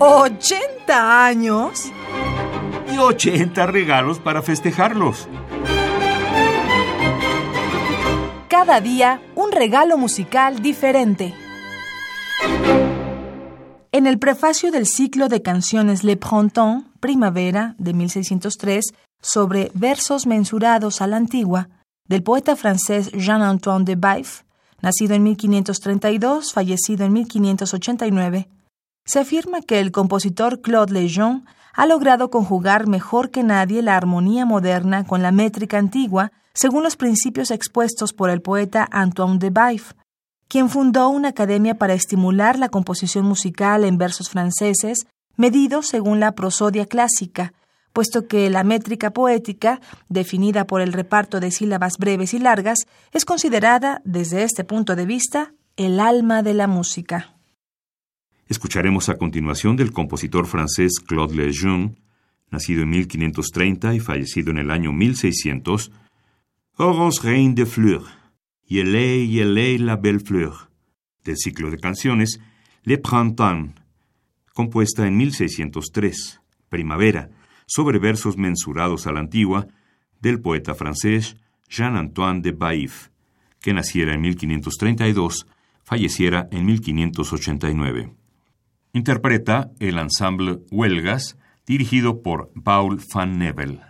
¿80 años? Y 80 regalos para festejarlos. Cada día un regalo musical diferente. En el prefacio del ciclo de canciones Le Printemps, Primavera, de 1603, sobre versos mensurados a la antigua, del poeta francés Jean-Antoine de Baif, nacido en 1532, fallecido en 1589, se afirma que el compositor Claude Lejeune ha logrado conjugar mejor que nadie la armonía moderna con la métrica antigua, según los principios expuestos por el poeta Antoine de Baif, quien fundó una academia para estimular la composición musical en versos franceses, medidos según la prosodia clásica, puesto que la métrica poética, definida por el reparto de sílabas breves y largas, es considerada, desde este punto de vista, el alma de la música. Escucharemos a continuación del compositor francés Claude Lejeune, nacido en 1530 y fallecido en el año 1600, Horence Reine de Fleurs Yele, Yele, la belle fleur, del ciclo de canciones Le Printemps, compuesta en 1603, Primavera, sobre versos mensurados a la antigua, del poeta francés Jean-Antoine de Baïf, que naciera en 1532, falleciera en 1589. Interpreta el ensemble Huelgas, dirigido por Paul van Nebel.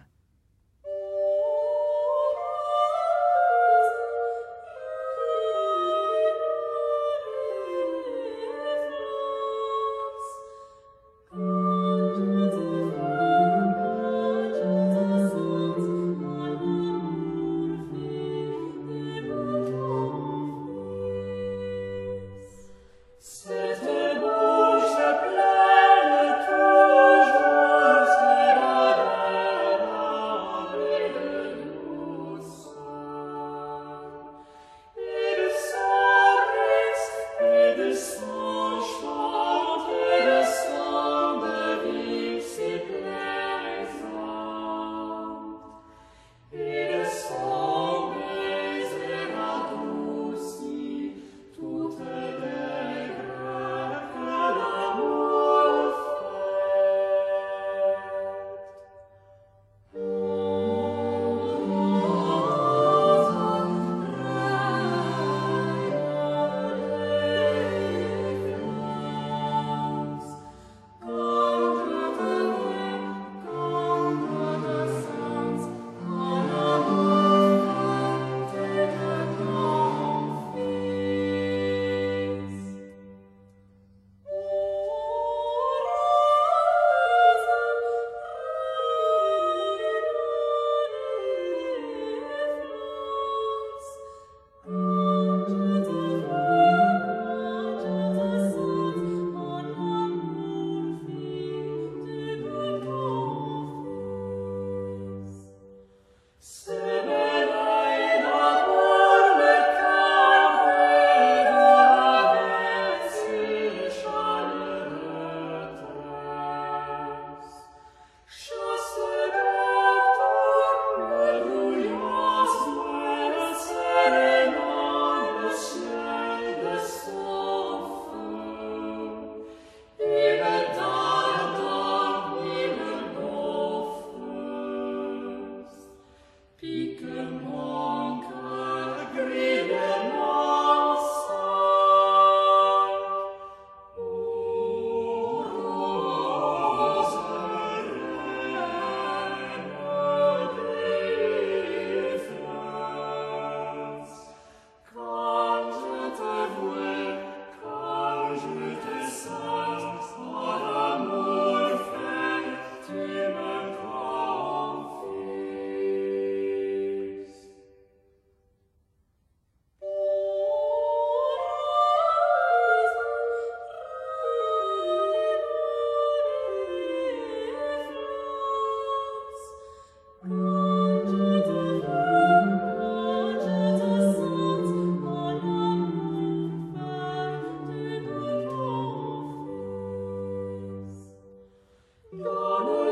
Oh.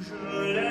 Je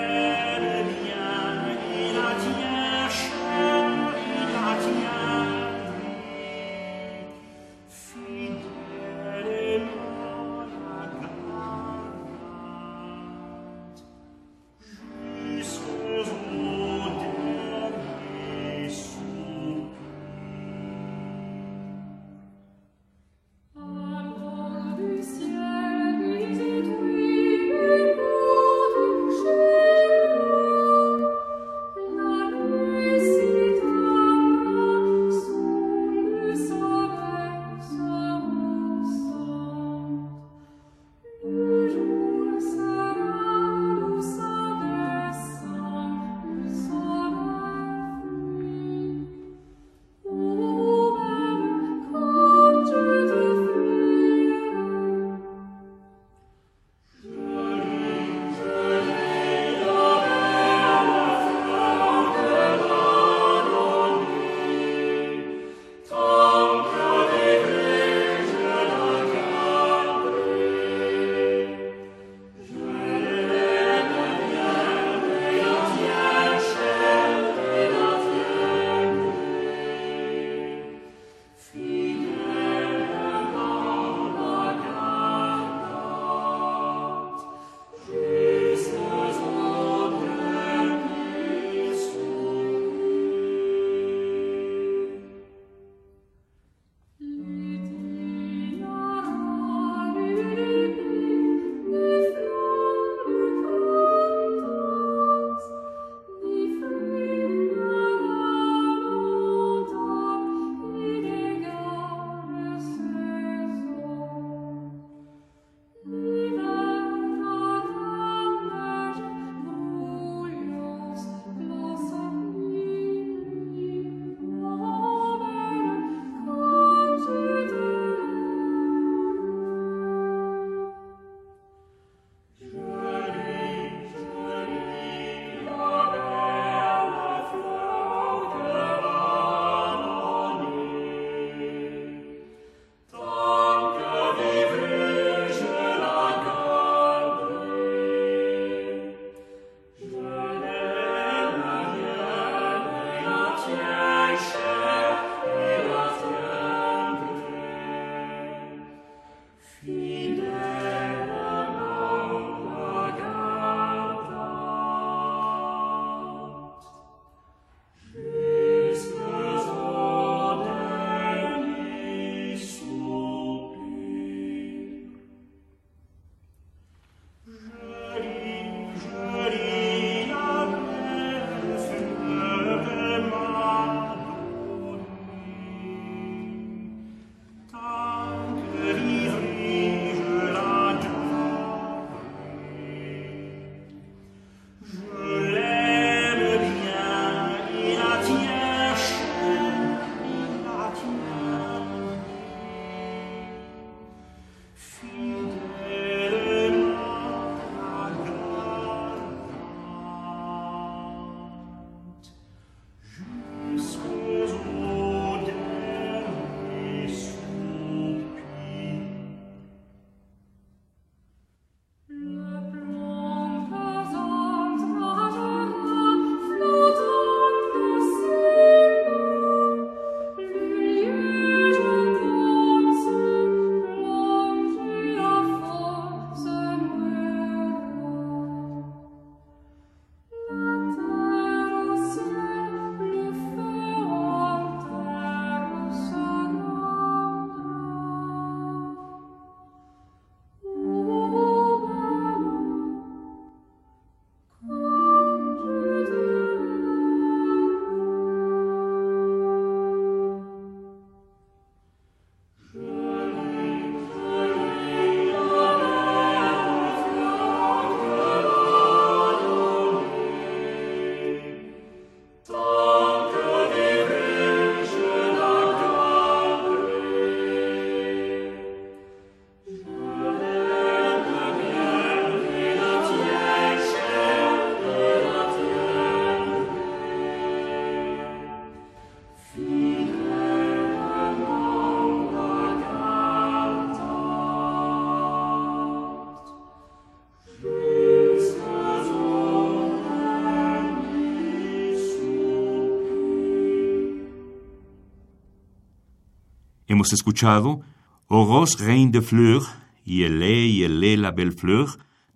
Hemos escuchado Au Rose Reine de Fleur y El y El la Belle Fleur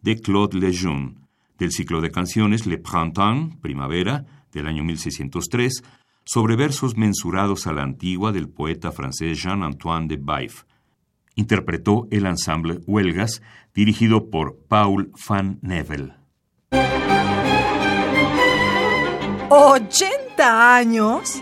de Claude Lejeune, del ciclo de canciones Le Printemps, Primavera, del año 1603, sobre versos mensurados a la antigua del poeta francés Jean-Antoine de Baif. Interpretó el ensamble Huelgas, dirigido por Paul van Nevel. ¿80 años?